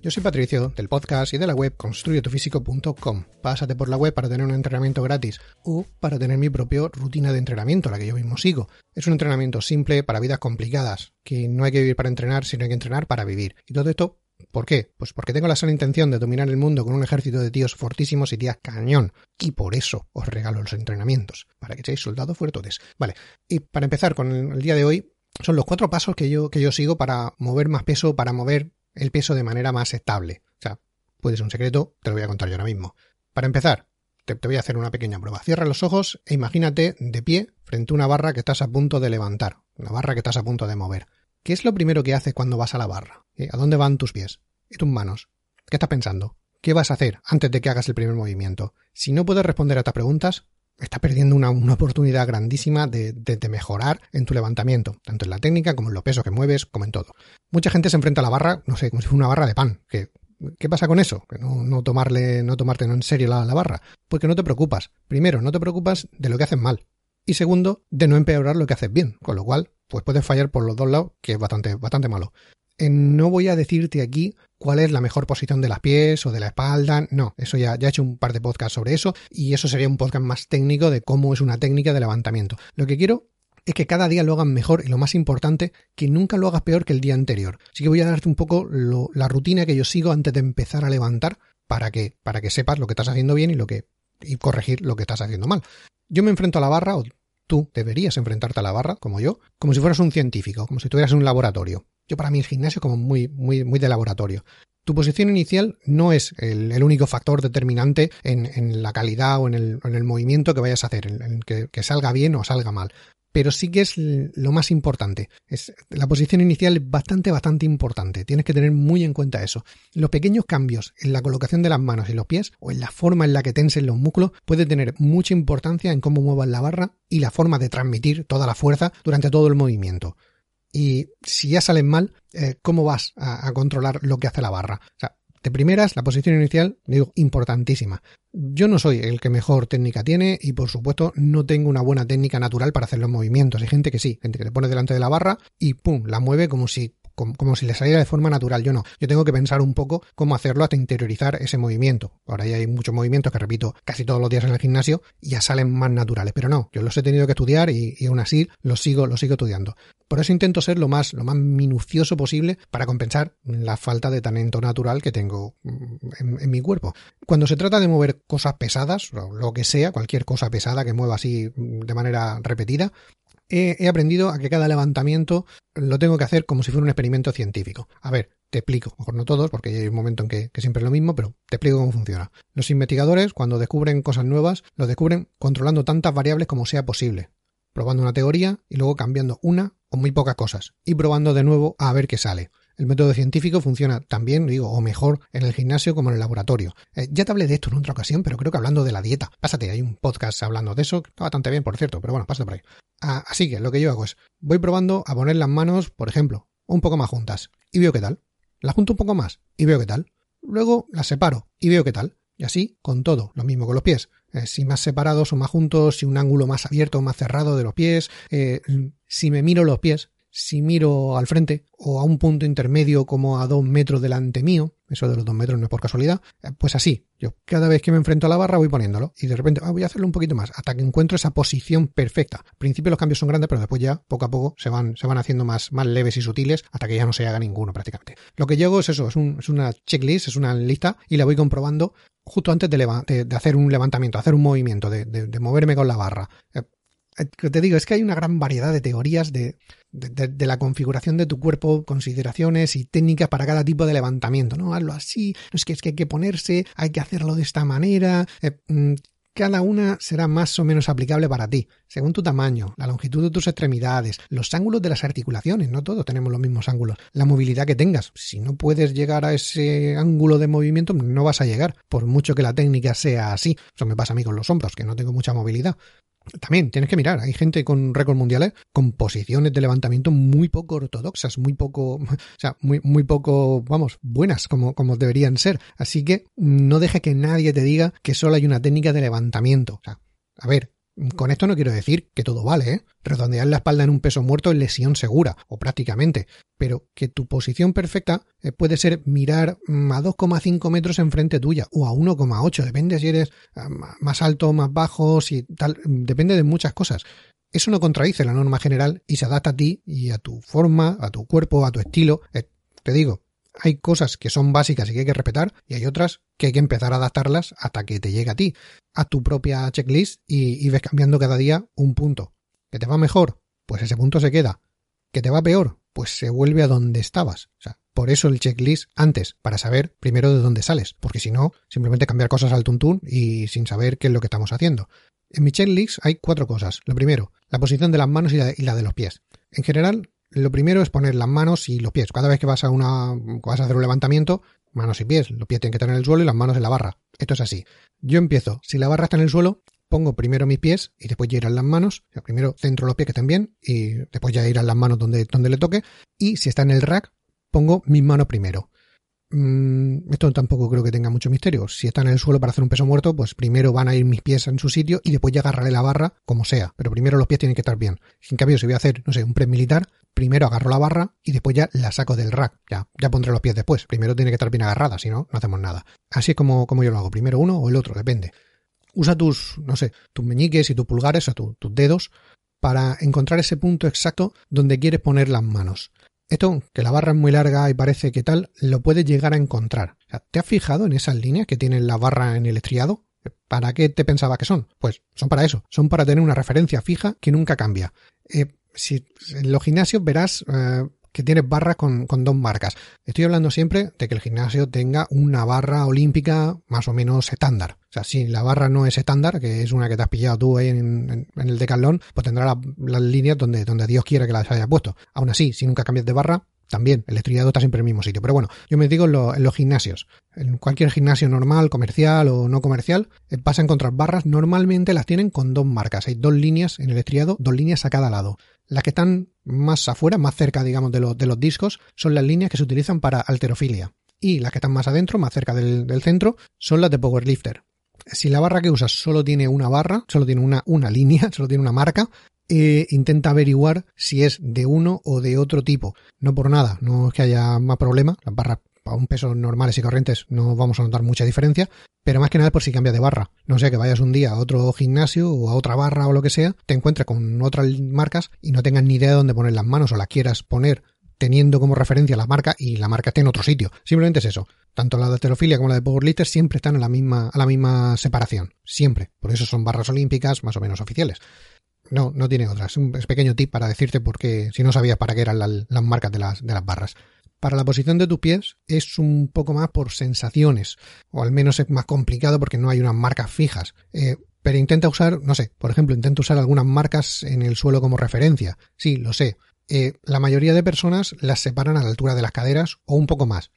Yo soy Patricio, del podcast y de la web construyetufísico.com. Pásate por la web para tener un entrenamiento gratis o para tener mi propia rutina de entrenamiento, la que yo mismo sigo. Es un entrenamiento simple para vidas complicadas, que no hay que vivir para entrenar, sino hay que entrenar para vivir. Y todo esto ¿Por qué? Pues porque tengo la sana intención de dominar el mundo con un ejército de tíos fortísimos y tías cañón. Y por eso os regalo los entrenamientos, para que seáis soldados fuertes. Vale, y para empezar con el día de hoy, son los cuatro pasos que yo, que yo sigo para mover más peso, para mover el peso de manera más estable. O sea, puede ser un secreto, te lo voy a contar yo ahora mismo. Para empezar, te, voy a hacer una pequeña prueba. Cierra los ojos e imagínate de pie frente a una barra que estás a punto de levantar, una barra que estás a punto de mover. ¿Qué es lo primero que haces cuando vas a la barra? ¿Eh? ¿A dónde van tus pies? ¿Y tus manos? ¿Qué estás pensando? ¿Qué vas a hacer antes de que hagas el primer movimiento? Si no puedes responder a estas preguntas, estás perdiendo una, oportunidad grandísima de, mejorar en tu levantamiento, tanto en la técnica como en los pesos que mueves, como en todo. Mucha gente se enfrenta a la barra, no sé, como si fuera una barra de pan. ¿Qué pasa con eso? Que no, tomarle, no tomarte en serio la, la barra. Porque no te preocupas. Primero, no te preocupas de lo que haces mal. Y segundo, de no empeorar lo que haces bien. Con lo cual, pues puedes fallar por los dos lados, que es bastante, bastante malo. Eh, no voy a decirte aquí cuál es la mejor posición de las pies o de la espalda. No, eso ya, he hecho un par de podcasts sobre eso y eso sería un podcast más técnico de cómo es una técnica de levantamiento. Lo que quiero es que cada día lo hagan mejor y lo más importante, que nunca lo hagas peor que el día anterior. Así que voy a darte un poco la rutina que yo sigo antes de empezar a levantar para que, para que sepas lo que estás haciendo bien y lo que y corregir lo que estás haciendo mal. Yo me enfrento a la barra, o tú deberías enfrentarte a la barra, como yo, como si fueras un científico, como si estuvieras en un laboratorio. Yo para mí el gimnasio como muy, muy, muy de laboratorio. Tu posición inicial no es el, único factor determinante en, la calidad o en el, movimiento que vayas a hacer, en, que, que, salga bien o salga mal. Pero sí que es lo más importante. Es, la posición inicial es bastante, bastante importante. Tienes que tener muy en cuenta eso. Los pequeños cambios en la colocación de las manos y los pies o en la forma en la que tensen los músculos puede tener mucha importancia en cómo muevas la barra y la forma de transmitir toda la fuerza durante todo el movimiento. Y si ya salen mal, eh, ¿cómo vas a, controlar lo que hace la barra? O sea, de primeras, la posición inicial, digo, importantísima. Yo no soy el que mejor técnica tiene y por supuesto no tengo una buena técnica natural para hacer los movimientos. Hay gente que sí, gente que le pone delante de la barra y pum, la mueve como si como, si le saliera de forma natural. Yo no. Yo tengo que pensar un poco cómo hacerlo hasta interiorizar ese movimiento. Ahora ya hay muchos movimientos que repito casi todos los días en el gimnasio y ya salen más naturales. Pero no, yo los he tenido que estudiar y, aún así los sigo, los sigo estudiando. Por eso intento ser lo más, lo más minucioso posible para compensar la falta de talento natural que tengo mm, en, mi cuerpo. Cuando se trata de mover cosas pesadas, lo que sea, cualquier cosa pesada que mueva así mm, de manera repetida, he, aprendido a que cada levantamiento lo tengo que hacer como si fuera un experimento científico. A ver, te explico, mejor no todos, porque hay un momento en que, que, siempre es lo mismo, pero te explico cómo funciona. Los investigadores, cuando descubren cosas nuevas, lo descubren controlando tantas variables como sea posible, probando una teoría y luego cambiando una o muy pocas cosas, y probando de nuevo a ver qué sale. El método científico funciona también, digo, o mejor en el gimnasio como en el laboratorio. Eh, ya te hablé de esto en otra ocasión, pero creo que hablando de la dieta. Pásate, hay un podcast hablando de eso, está bastante bien, por cierto, pero bueno, pásate por ahí. Ah, así que lo que yo hago es, voy probando a poner las manos, por ejemplo, un poco más juntas, y veo qué tal. Las junto un poco más, y veo qué tal. Luego las separo, y veo qué tal. Y así con todo, lo mismo con los pies. Eh, si más separados o más juntos, si un ángulo más abierto o más cerrado de los pies, eh, si me miro los pies, si miro al frente o a un punto intermedio como a dos metros delante mío, eso de los dos metros no es por casualidad, eh, pues así, yo cada vez que me enfrento a la barra voy poniéndolo y de repente ah, voy a hacerlo un poquito más hasta que encuentro esa posición perfecta. Al principio los cambios son grandes, pero después ya poco a poco se van, se van haciendo más, más leves y sutiles hasta que ya no se haga ninguno prácticamente. Lo que yo es eso, es, una checklist, es una lista y la voy comprobando justo antes de, hacer un levantamiento, hacer un movimiento, de, moverme con la barra. Eh, te digo, es que hay una gran variedad de teorías de, de, la configuración de tu cuerpo, consideraciones y técnicas para cada tipo de levantamiento, ¿no? Hazlo así, es que es que hay que ponerse, hay que hacerlo de esta manera. Eh, mm, cada una será más o menos aplicable para ti, según tu tamaño, la longitud de tus extremidades, los ángulos de las articulaciones, no todos tenemos los mismos ángulos, la movilidad que tengas. Si no puedes llegar a ese ángulo de movimiento, no vas a llegar, por mucho que la técnica sea así. Eso me pasa a mí con los hombros, que no tengo mucha movilidad. También tienes que mirar, hay gente con récord mundiales con posiciones de levantamiento muy poco ortodoxas, muy poco, o sea, muy, muy poco, vamos, buenas como, como deberían ser. Así que no deje que nadie te diga que solo hay una técnica de levantamiento. O sea, a ver, Con esto no quiero decir que todo vale, ¿eh? Redondear la espalda en un peso muerto es lesión segura, o prácticamente, pero que tu posición perfecta eh, puede ser mirar mm, a 2,5 metros enfrente tuya, o a 1,8, depende si eres ah, más alto, más bajo, si tal, depende de muchas cosas. Eso no contradice la norma general y se adapta a ti y a tu forma, a tu cuerpo, a tu estilo. Eh, te digo, hay cosas que son básicas y que hay que respetar y hay otras que hay que empezar a adaptarlas hasta que te llegue a ti, a tu propia checklist y, ves cambiando cada día un punto. ¿Que te va mejor? Pues ese punto se queda. ¿Que te va peor? Pues se vuelve a donde estabas. O sea, por eso el checklist antes, para saber primero de dónde sales, porque si no, simplemente cambiar cosas al tuntún y sin saber qué es lo que estamos haciendo. En mi checklist hay cuatro cosas. Lo primero, la posición de las manos y la de los pies. En general, lo primero es poner las manos y los pies. Cada vez que vas a una vas a hacer un levantamiento, manos y pies. Los pies tienen que estar en el suelo y las manos en la barra. Esto es así. Yo empiezo, si la barra está en el suelo, pongo primero mis pies y después ya irán las manos. Primero centro los pies que estén bien y después ya irán las manos donde, donde le toque. Y si está en el rack, pongo mis manos primero. Mm, esto tampoco creo que tenga mucho misterio. Si está en el suelo para hacer un peso muerto, pues primero van a ir mis pies en su sitio y después ya agarraré la barra como sea. Pero primero los pies tienen que estar bien. En cambio, si voy a hacer, no sé, un press militar, primero agarro la barra y después ya la saco del rack. Ya, ya pondré los pies después. Primero tiene que estar bien agarrada, si no, no hacemos nada. Así es como, como yo lo hago. Primero uno o el otro, depende. Usa tus, no sé, tus meñiques y tus pulgares, o tus dedos, para encontrar ese punto exacto donde quieres poner las manos. Esto, que la barra es muy larga y parece que tal, lo puedes llegar a encontrar. ¿Te has fijado en esas líneas que tienen la barra en el estriado? ¿Para qué te pensaba que son? Pues son para eso, son para tener una referencia fija que nunca cambia. Eh, si en los gimnasios verás eh, que tienes barras con, dos marcas. Estoy hablando siempre de que el gimnasio tenga una barra olímpica más o menos estándar. O sea, si la barra no es estándar, que es una que te has pillado tú ahí en, el decalón, pues tendrá las líneas donde, donde Dios quiera que las haya puesto. Aún así, si nunca cambias de barra, también el estrellado está siempre en el mismo sitio. Pero bueno, yo me digo en, los gimnasios. En cualquier gimnasio normal, comercial o no comercial, vas a encontrar barras. Normalmente las tienen con dos marcas. Hay dos líneas en el estriado, dos líneas a cada lado. Las que están más afuera, más cerca, digamos, de, los discos, son las líneas que se utilizan para alterofilia. Y las que están más adentro, más cerca del, centro, son las de powerlifter. Si la barra que usas solo tiene una barra, solo tiene una, una línea, solo tiene una marca, eh, intenta averiguar si es de uno o de otro tipo. No por nada, no es que haya más problema. Las barras a un peso normales y corrientes no vamos a notar mucha diferencia, pero más que nada por si cambia de barra. No sé, que vayas un día a otro gimnasio o a otra barra o lo que sea, te encuentres con otras marcas y no tengas ni idea de dónde poner las manos o la quieras poner teniendo como referencia la marca y la marca esté en otro sitio. Simplemente es eso. Tanto la de heterofilia como la de powerlifter siempre están a la misma, a la misma separación. Siempre. Por eso son barras olímpicas más o menos oficiales. No, no tiene otra. Es un pequeño tip para decirte porque si no sabías para qué eran las marcas de las, de las barras. Para la posición de tus pies es un poco más por sensaciones, o al menos es más complicado porque no hay unas marcas fijas. Eh, pero intenta usar, no sé, por ejemplo, intenta usar algunas marcas en el suelo como referencia. Sí, lo sé. Eh, la mayoría de personas las separan a la altura de las caderas o un poco más.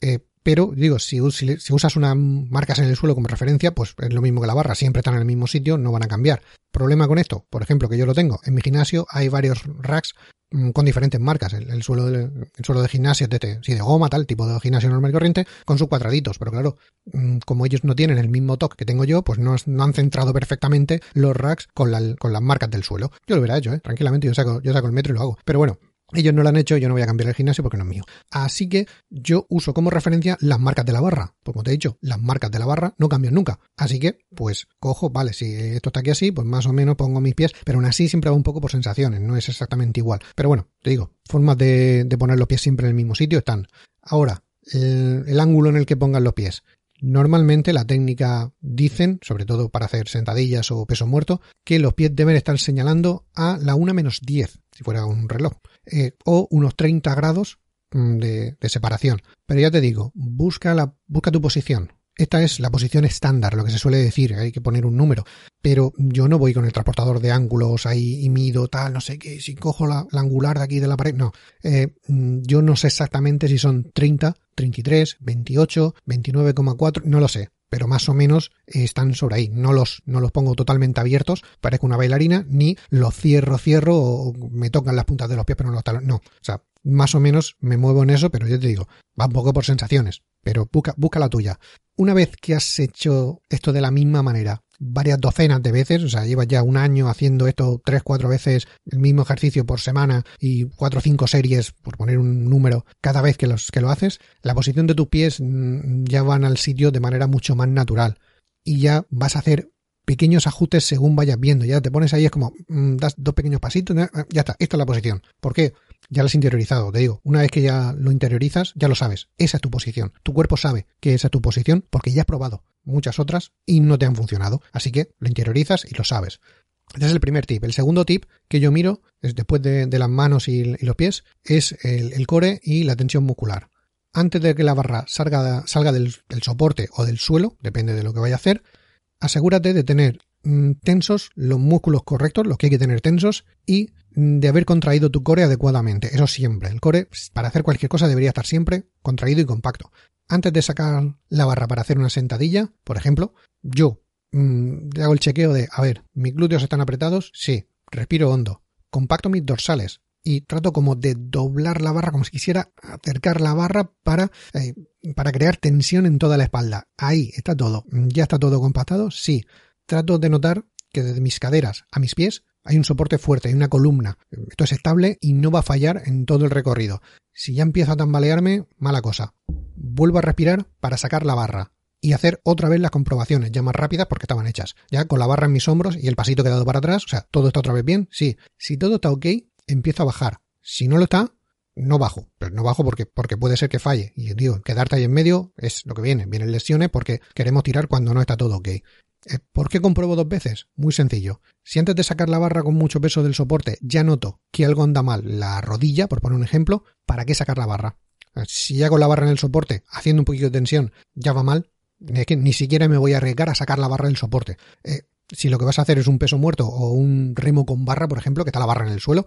Eh, pero digo, si, usas unas marcas en el suelo como referencia, pues es lo mismo que la barra, siempre están en el mismo sitio, no van a cambiar. Problema con esto, por ejemplo, que yo lo tengo. En mi gimnasio hay varios racks mm, con diferentes marcas. El, suelo, de, el suelo de gimnasio es de, sí, de goma, tal, tipo de gimnasio normal y corriente, con sus cuadraditos. Pero claro, mm, como ellos no tienen el mismo toque que tengo yo, pues no, no han centrado perfectamente los racks con, la, con las marcas del suelo. Yo lo hubiera hecho, ¿eh? tranquilamente, yo saco, yo saco el metro y lo hago. Pero bueno, ellos no lo han hecho, yo no voy a cambiar el gimnasio porque no es mío. Así que yo uso como referencia las marcas de la barra. Como te he dicho, las marcas de la barra no cambian nunca. Así que, pues, cojo, vale, si esto está aquí así, pues más o menos pongo mis pies, pero aún así siempre va un poco por sensaciones, no es exactamente igual. Pero bueno, te digo, formas de, poner los pies siempre en el mismo sitio están. Ahora, el, ángulo en el que pongan los pies. Normalmente la técnica dicen, sobre todo para hacer sentadillas o peso muerto, que los pies deben estar señalando a la 1 menos 10, si fuera un reloj. Eh, o unos 30 grados mm, de, separación. Pero ya te digo, busca, la, busca tu posición. Esta es la posición estándar, lo que se suele decir, hay que poner un número. Pero yo no voy con el transportador de ángulos ahí y mido tal, no sé qué, si cojo la, angular de aquí de la pared, no. Eh, mm, yo no sé exactamente si son 30, 33, 28, 29,4, no lo sé pero más o menos están sobre ahí. No los, no los pongo totalmente abiertos, parezco una bailarina, ni los cierro, cierro o me tocan las puntas de los pies, pero no los talones. No, o sea, más o menos me muevo en eso, pero yo te digo, va un poco por sensaciones, pero busca, busca la tuya. Una vez que has hecho esto de la misma manera, varias docenas de veces, o sea, llevas ya un año haciendo esto tres, cuatro veces el mismo ejercicio por semana y cuatro o cinco series, por poner un número, cada vez que, los, que lo haces, la posición de tus pies mm, ya van al sitio de manera mucho más natural y ya vas a hacer pequeños ajustes según vayas viendo. Ya te pones ahí, es como, mm, das dos pequeños pasitos, ya está, esta es la posición. ¿Por qué? Ya lo has interiorizado, te digo. Una vez que ya lo interiorizas, ya lo sabes. Esa es tu posición. Tu cuerpo sabe que esa es tu posición porque ya has probado muchas otras y no te han funcionado. Así que lo interiorizas y lo sabes. Ese es el primer tip. El segundo tip que yo miro, es después de, las manos y, los pies, es el, core y la tensión muscular. Antes de que la barra salga, salga del, del, soporte o del suelo, depende de lo que vaya a hacer, asegúrate de tener mm, tensos los músculos correctos, los que hay que tener tensos, y de haber contraído tu core adecuadamente. Eso siempre. El core, para hacer cualquier cosa, debería estar siempre contraído y compacto. Antes de sacar la barra para hacer una sentadilla, por ejemplo, yo mm, hago el chequeo de, a ver, mis glúteos están apretados, sí, respiro hondo, compacto mis dorsales, y trato como de doblar la barra como si quisiera acercar la barra para, eh, para crear tensión en toda la espalda. Ahí está todo. ¿Ya está todo compactado? Sí. Trato de notar que desde mis caderas a mis pies hay un soporte fuerte, hay una columna. Esto es estable y no va a fallar en todo el recorrido. Si ya empiezo a tambalearme, mala cosa. Vuelvo a respirar para sacar la barra y hacer otra vez las comprobaciones, ya más rápidas porque estaban hechas. Ya con la barra en mis hombros y el pasito quedado para atrás, o sea, todo está otra vez bien. Sí. Si todo está ok, empiezo a bajar. Si no lo está, no bajo. Pero no bajo porque, porque puede ser que falle. Y digo, quedarte ahí en medio es lo que viene. Vienen lesiones porque queremos tirar cuando no está todo ok. Eh, ¿Por qué compruebo dos veces? Muy sencillo. Si antes de sacar la barra con mucho peso del soporte ya noto que algo anda mal, la rodilla, por poner un ejemplo, ¿para qué sacar la barra? Eh, si ya con la barra en el soporte, haciendo un poquito de tensión, ya va mal, que ni siquiera me voy a arriesgar a sacar la barra del soporte. Eh, si lo que vas a hacer es un peso muerto o un remo con barra, por ejemplo, que está la barra en el suelo,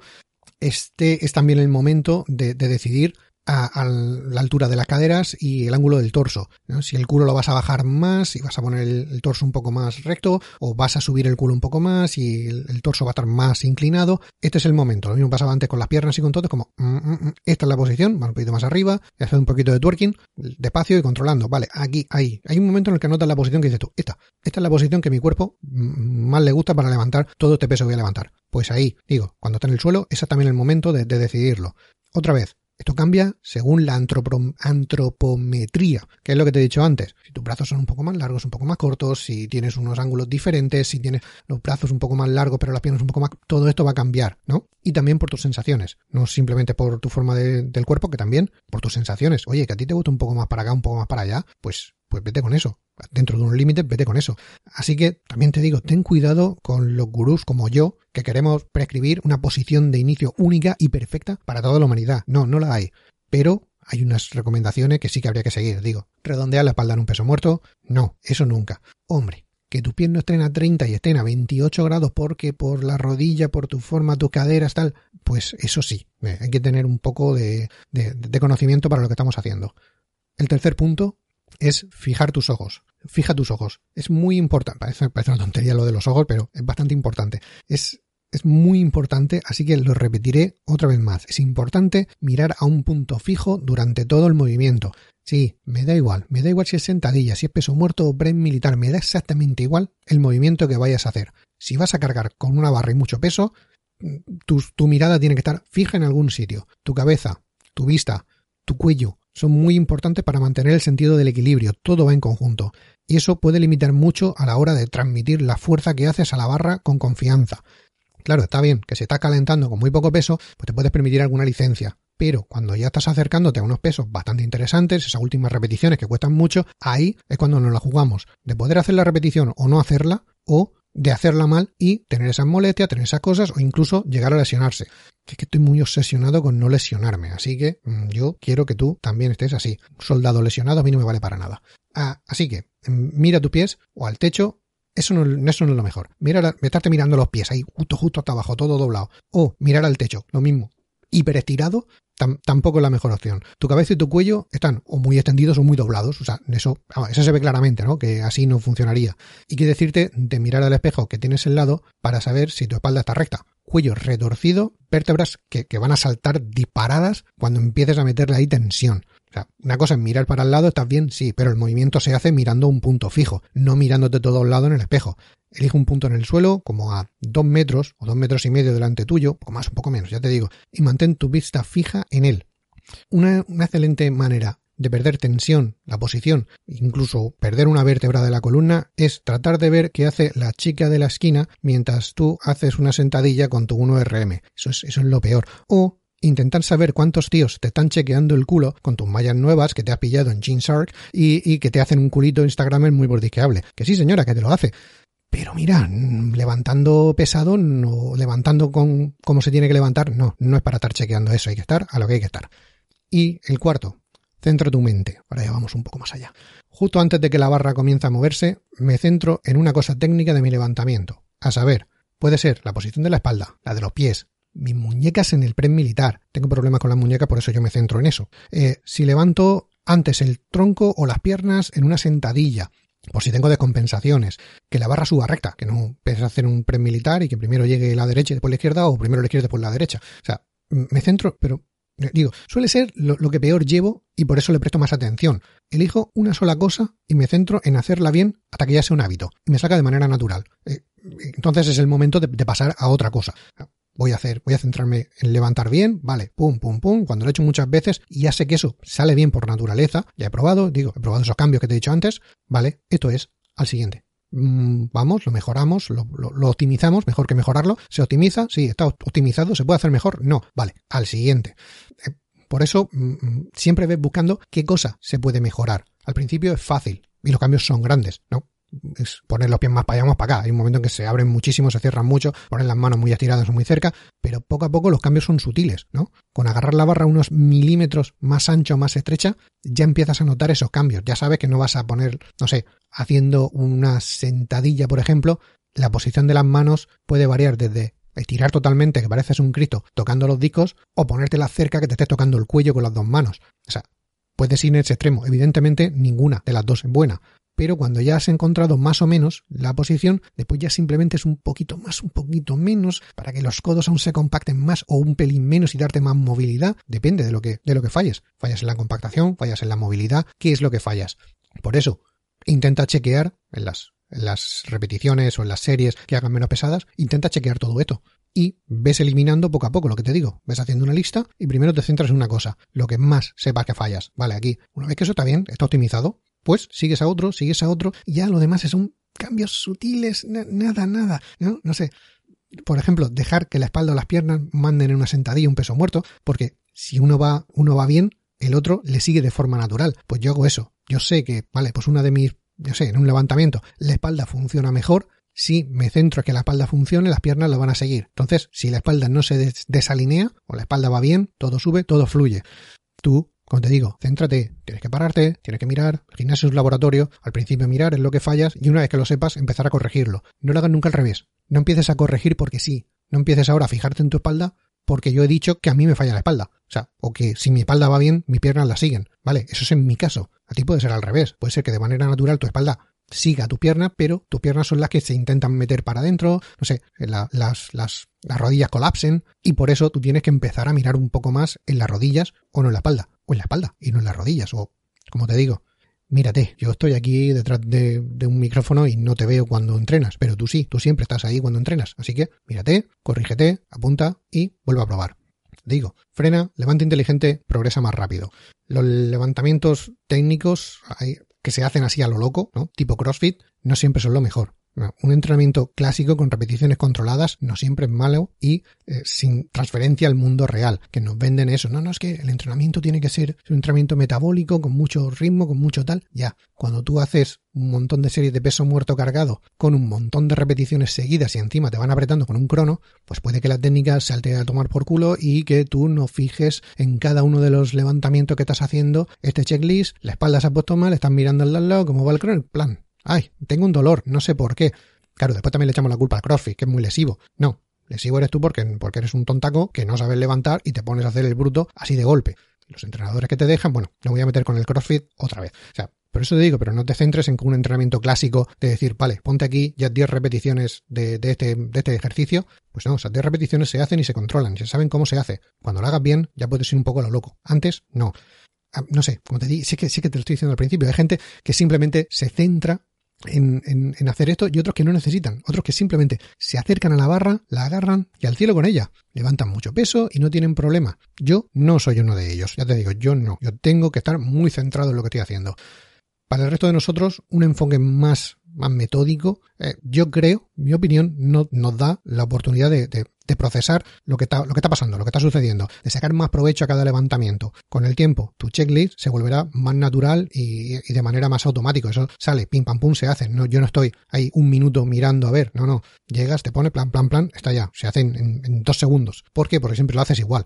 este es también el momento de, decidir a, la altura de las caderas y el ángulo del torso. Si el culo lo vas a bajar más y vas a poner el, torso un poco más recto o vas a subir el culo un poco más y el, torso va a estar más inclinado, este es el momento. Lo mismo pasaba antes con las piernas y con todo, como mm, mm, mm, esta es la posición, va un poquito más arriba, y hacer un poquito de twerking, despacio y controlando. Vale, aquí, ahí. Hay un momento en el que notas la posición que dices tú, esta, esta es la posición que mi cuerpo más le gusta para levantar todo este peso que voy a levantar. Pues ahí, digo, cuando está en el suelo, ese es también el momento de decidirlo. Otra vez, esto cambia según la antropometría, que es lo que te he dicho antes. Si tus brazos son un poco más largos, un poco más cortos, si tienes unos ángulos diferentes, si tienes los brazos un poco más largos pero las piernas un poco más... Todo esto va a cambiar, ¿no? Y también por tus sensaciones, no simplemente por tu forma del cuerpo, que también por tus sensaciones. Oye, que a ti te gusta un poco más para acá, un poco más para allá, pues pues vete con eso. Dentro de un límite, vete con eso. Así que también te digo, ten cuidado con los gurús como yo, que queremos prescribir una posición de inicio única y perfecta para toda la humanidad. No, no la hay. Pero hay unas recomendaciones que sí que habría que seguir. Digo, redondear la espalda en un peso muerto. No, eso nunca. Hombre, que tus pies no estén a 30 y estén a 28 grados porque por la rodilla, por tu forma, tus caderas, tal, pues eso sí, eh, hay que tener un poco de, de conocimiento para lo que estamos haciendo. El tercer punto es fijar tus ojos. Fija tus ojos. Es muy importante. Parece, una tontería lo de los ojos, pero es bastante importante. Es, es muy importante, así que lo repetiré otra vez más. Es importante mirar a un punto fijo durante todo el movimiento. Sí, me da igual, me da igual si es sentadilla, si es peso muerto o pre militar, me da exactamente igual el movimiento que vayas a hacer. Si vas a cargar con una barra y mucho peso, tu, tu mirada tiene que estar fija en algún sitio. Tu cabeza, tu vista, tu cuello, son muy importantes para mantener el sentido del equilibrio, todo va en conjunto, y eso puede limitar mucho a la hora de transmitir la fuerza que haces a la barra con confianza. Claro, está bien que se está calentando con muy poco peso, pues te puedes permitir alguna licencia, pero cuando ya estás acercándote a unos pesos bastante interesantes, esas últimas repeticiones que cuestan mucho, ahí es cuando nos la jugamos, de poder hacer la repetición o no hacerla, o de hacerla mal y tener esas molestias, tener esas cosas o incluso llegar a lesionarse. Es que estoy muy obsesionado con no lesionarme, así que mm, yo quiero que tú también estés así. Un soldado lesionado a mí no me vale para nada. Ah, así que mm, mira tus pies o al techo. Eso no, eso no es lo mejor. Mira, estarte mirando los pies ahí justo, justo hasta abajo, todo doblado. O mirar al techo, lo mismo. Hiperestirado tampoco es la mejor opción. Tu cabeza y tu cuello están o muy extendidos o muy doblados. O sea, eso, eso se ve claramente, ¿no? Que así no funcionaría. Y que decirte de mirar al espejo que tienes al lado para saber si tu espalda está recta. Cuello retorcido, vértebras que, que van a saltar disparadas cuando empieces a meterle ahí tensión. Una cosa es mirar para el lado, estás bien, sí, pero el movimiento se hace mirando un punto fijo, no mirándote todo el lado en el espejo. Elige un punto en el suelo, como a dos metros o dos metros y medio delante tuyo, o más, un poco menos, ya te digo, y mantén tu vista fija en él. Una, una excelente manera de perder tensión, la posición, incluso perder una vértebra de la columna, es tratar de ver qué hace la chica de la esquina mientras tú haces una sentadilla con tu 1RM. Eso es, eso es lo peor. O intentar saber cuántos tíos te están chequeando el culo con tus mallas nuevas que te has pillado en Jean Shark y, que te hacen un culito Instagram muy bordisqueable. Que sí, señora, que te lo hace. Pero mira, levantando pesado, no, levantando con cómo se tiene que levantar, no, no es para estar chequeando eso, hay que estar a lo que hay que estar. Y el cuarto, centro tu mente. Ahora ya vamos un poco más allá. Justo antes de que la barra comience a moverse, me centro en una cosa técnica de mi levantamiento. A saber, puede ser la posición de la espalda, la de los pies, mis muñecas en el press militar. Tengo problemas con las muñecas, por eso yo me centro en eso. Eh, si levanto antes el tronco o las piernas en una sentadilla, por si tengo descompensaciones, que la barra suba recta, que no a hacer un press militar y que primero llegue la derecha y después la izquierda, o primero la izquierda y después la derecha. O sea, me centro, pero eh, digo, suele ser lo, que peor llevo y por eso le presto más atención. Elijo una sola cosa y me centro en hacerla bien hasta que ya sea un hábito y me saca de manera natural. Eh, entonces es el momento de, pasar a otra cosa voy a hacer, voy a centrarme en levantar bien, vale, pum, pum, pum, cuando lo he hecho muchas veces y ya sé que eso sale bien por naturaleza, ya he probado, digo, he probado esos cambios que te he dicho antes, vale, esto es al siguiente. Mm, vamos, lo mejoramos, lo, optimizamos, mejor que mejorarlo, se optimiza, sí, está optimizado, se puede hacer mejor, no, vale, al siguiente. Eh, por eso mm, mm, siempre ves buscando qué cosa se puede mejorar. Al principio es fácil y los cambios son grandes, ¿no? Es poner los pies más para allá, más para acá. Hay un momento en que se abren muchísimo, se cierran mucho, ponen las manos muy estiradas o muy cerca, pero poco a poco los cambios son sutiles, ¿no? Con agarrar la barra unos milímetros más ancho, más estrecha, ya empiezas a notar esos cambios. Ya sabes que no vas a poner, no sé, haciendo una sentadilla, por ejemplo, la posición de las manos puede variar desde estirar totalmente, que pareces un Cristo tocando los discos, o ponértela cerca que te estés tocando el cuello con las dos manos. O sea, puedes ir en ese extremo. Evidentemente, ninguna de las dos es buena pero cuando ya has encontrado más o menos la posición, después ya simplemente es un poquito más, un poquito menos, para que los codos aún se compacten más o un pelín menos y darte más movilidad, depende de lo que, de lo que falles. Fallas en la compactación, fallas en la movilidad, ¿qué es lo que fallas? Por eso, intenta chequear en las, en las repeticiones o en las series que hagan menos pesadas, intenta chequear todo esto. Y ves eliminando poco a poco lo que te digo. Ves haciendo una lista y primero te centras en una cosa, lo que más sepas que fallas. Vale, aquí, una vez que eso está bien, está optimizado, pues sigues a otro, sigues a otro, y ya lo demás son cambios sutiles, nada, nada, ¿no? Sé. Por ejemplo, dejar que la espalda o las piernas manden en una sentadilla un peso muerto, porque si uno va, uno va bien, el otro le sigue de forma natural. Pues yo hago eso. Yo sé que, vale, pues una de mis, yo sé, en un levantamiento, la espalda funciona mejor. Si me centro en que la espalda funcione, las piernas lo van a seguir. Entonces, si la espalda no se desalinea o la espalda va bien, todo sube, todo fluye. Tú como te digo, céntrate, tienes que pararte, tienes que mirar, el gimnasio es un laboratorio, al principio mirar es lo que fallas y una vez que lo sepas empezar a corregirlo. No lo hagas nunca al revés. No empieces a corregir porque sí. No empieces ahora a fijarte en tu espalda porque yo he dicho que a mí me falla la espalda. O sea, o que si mi espalda va bien, mis piernas la siguen. Vale, eso es en mi caso. A ti puede ser al revés. Puede ser que de manera natural tu espalda siga tu pierna, pero tus piernas son las que se intentan meter para adentro, no sé, las, las, las rodillas colapsen y por eso tú tienes que empezar a mirar un poco más en las rodillas o no en la espalda o en la espalda y no en las rodillas. O, como te digo, mírate, yo estoy aquí detrás de, un micrófono y no te veo cuando entrenas, pero tú sí, tú siempre estás ahí cuando entrenas. Así que mírate, corrígete, apunta y vuelve a probar. Digo, frena, levanta inteligente, progresa más rápido. Los levantamientos técnicos que se hacen así a lo loco, ¿no? Tipo CrossFit, no siempre son lo mejor un entrenamiento clásico con repeticiones controladas no siempre es malo y eh, sin transferencia al mundo real, que nos venden eso. No, no, es que el entrenamiento tiene que ser un entrenamiento metabólico, con mucho ritmo, con mucho tal. Ya, cuando tú haces un montón de series de peso muerto cargado con un montón de repeticiones seguidas y encima te van apretando con un crono, pues puede que la técnica salte a tomar por culo y que tú no fijes en cada uno de los levantamientos que estás haciendo este checklist, la espalda se ha puesto mal, estás mirando al lado, cómo va el crono, plan, Ay, tengo un dolor, no sé por qué. Claro, después también le echamos la culpa al CrossFit, que es muy lesivo. No, lesivo eres tú porque, porque eres un tontaco que no sabes levantar y te pones a hacer el bruto así de golpe. Los entrenadores que te dejan, bueno, no voy a meter con el CrossFit otra vez. O sea, por eso te digo, pero no te centres en un entrenamiento clásico de decir, vale, ponte aquí ya 10 repeticiones de, de, este, de este ejercicio. Pues no, esas 10 repeticiones se hacen y se controlan, se saben cómo se hace. Cuando lo hagas bien, ya puedes ir un poco a lo loco. Antes, no. ah, no sé, como te di, sí que, sí que te lo estoy diciendo al principio, hay gente que simplemente se centra en, hacer esto y otros que no necesitan, otros que simplemente se acercan a la barra, la agarran y al cielo con ella. Levantan mucho peso y no tienen problema. Yo no soy uno de ellos, ya te digo, yo no. Yo tengo que estar muy centrado en lo que estoy haciendo. Para el resto de nosotros, un enfoque más, más metódico, eh, yo creo, mi opinión, no, nos da la oportunidad de procesar lo que, está, lo que está pasando, lo que está sucediendo, de sacar más provecho a cada levantamiento. Con el tiempo, tu checklist se volverá más natural y, de manera más automática. Eso sale, pim pam pum, se hace. No, yo no estoy ahí un minuto mirando a ver, no, no. Llegas, te pone plan, plan, plan, está ya. Se hace en, dos segundos. ¿Por qué? Porque siempre lo haces igual.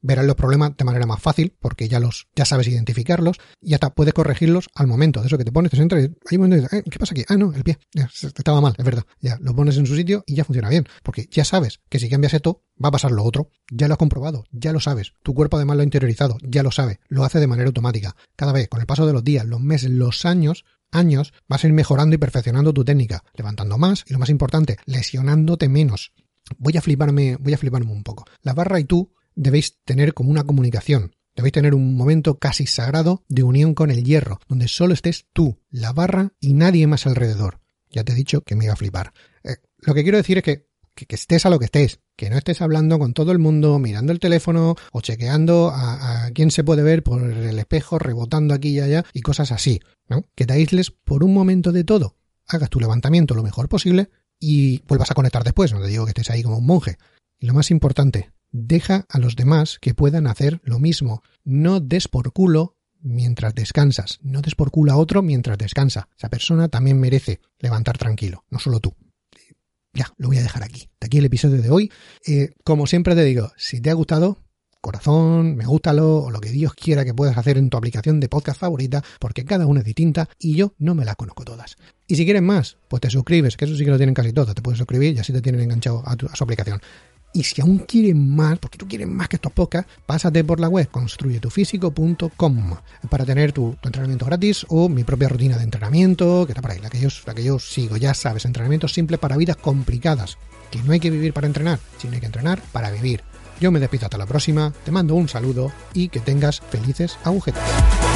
Verás los problemas de manera más fácil porque ya los, ya sabes identificarlos y hasta puedes corregirlos al momento. De eso que te pones, te centras y hay un momento eh, ¿qué pasa aquí? Ah, no, el pie. estaba mal, es verdad. Ya, lo pones en su sitio y ya funciona bien. Porque ya sabes que si cambias esto, va a pasar lo otro. Ya lo has comprobado, ya lo sabes. Tu cuerpo además lo ha interiorizado, ya lo sabe. Lo hace de manera automática. Cada vez, con el paso de los días, los meses, los años, años, vas a ir mejorando y perfeccionando tu técnica, levantando más y lo más importante, lesionándote menos. Voy a fliparme, voy a fliparme un poco. La barra y tú debéis tener como una comunicación. Debéis tener un momento casi sagrado de unión con el hierro, donde solo estés tú, la barra y nadie más alrededor. Ya te he dicho que me iba a flipar. Eh, lo que quiero decir es que que, estés a lo que estés, que no estés hablando con todo el mundo, mirando el teléfono o chequeando a, quién se puede ver por el espejo, rebotando aquí y allá y cosas así, ¿no? Que te aísles por un momento de todo, hagas tu levantamiento lo mejor posible y vuelvas a conectar después, no te digo que estés ahí como un monje. Y lo más importante, deja a los demás que puedan hacer lo mismo. No des por culo mientras descansas. No des por culo a otro mientras descansa. Esa persona también merece levantar tranquilo, no solo tú ya, lo voy a dejar aquí. De aquí el episodio de hoy. Eh, como siempre te digo, si te ha gustado, corazón, me gustalo o lo que Dios quiera que puedas hacer en tu aplicación de podcast favorita, porque cada una es distinta y yo no me la conozco todas. Y si quieres más, pues te suscribes, que eso sí que lo tienen casi todas, te puedes suscribir y así te tienen enganchado a, a su aplicación. Y si aún quieren más, porque tú quieres más que estos podcasts, pásate por la web construyetufísico.com para tener tu, entrenamiento gratis o mi propia rutina de entrenamiento, que está por ahí, la que, yo, la que yo sigo, ya sabes, entrenamiento simple para vidas complicadas, que no hay que vivir para entrenar, sino hay que entrenar para vivir. Yo me despido hasta la próxima, te mando un saludo y que tengas felices agujetas.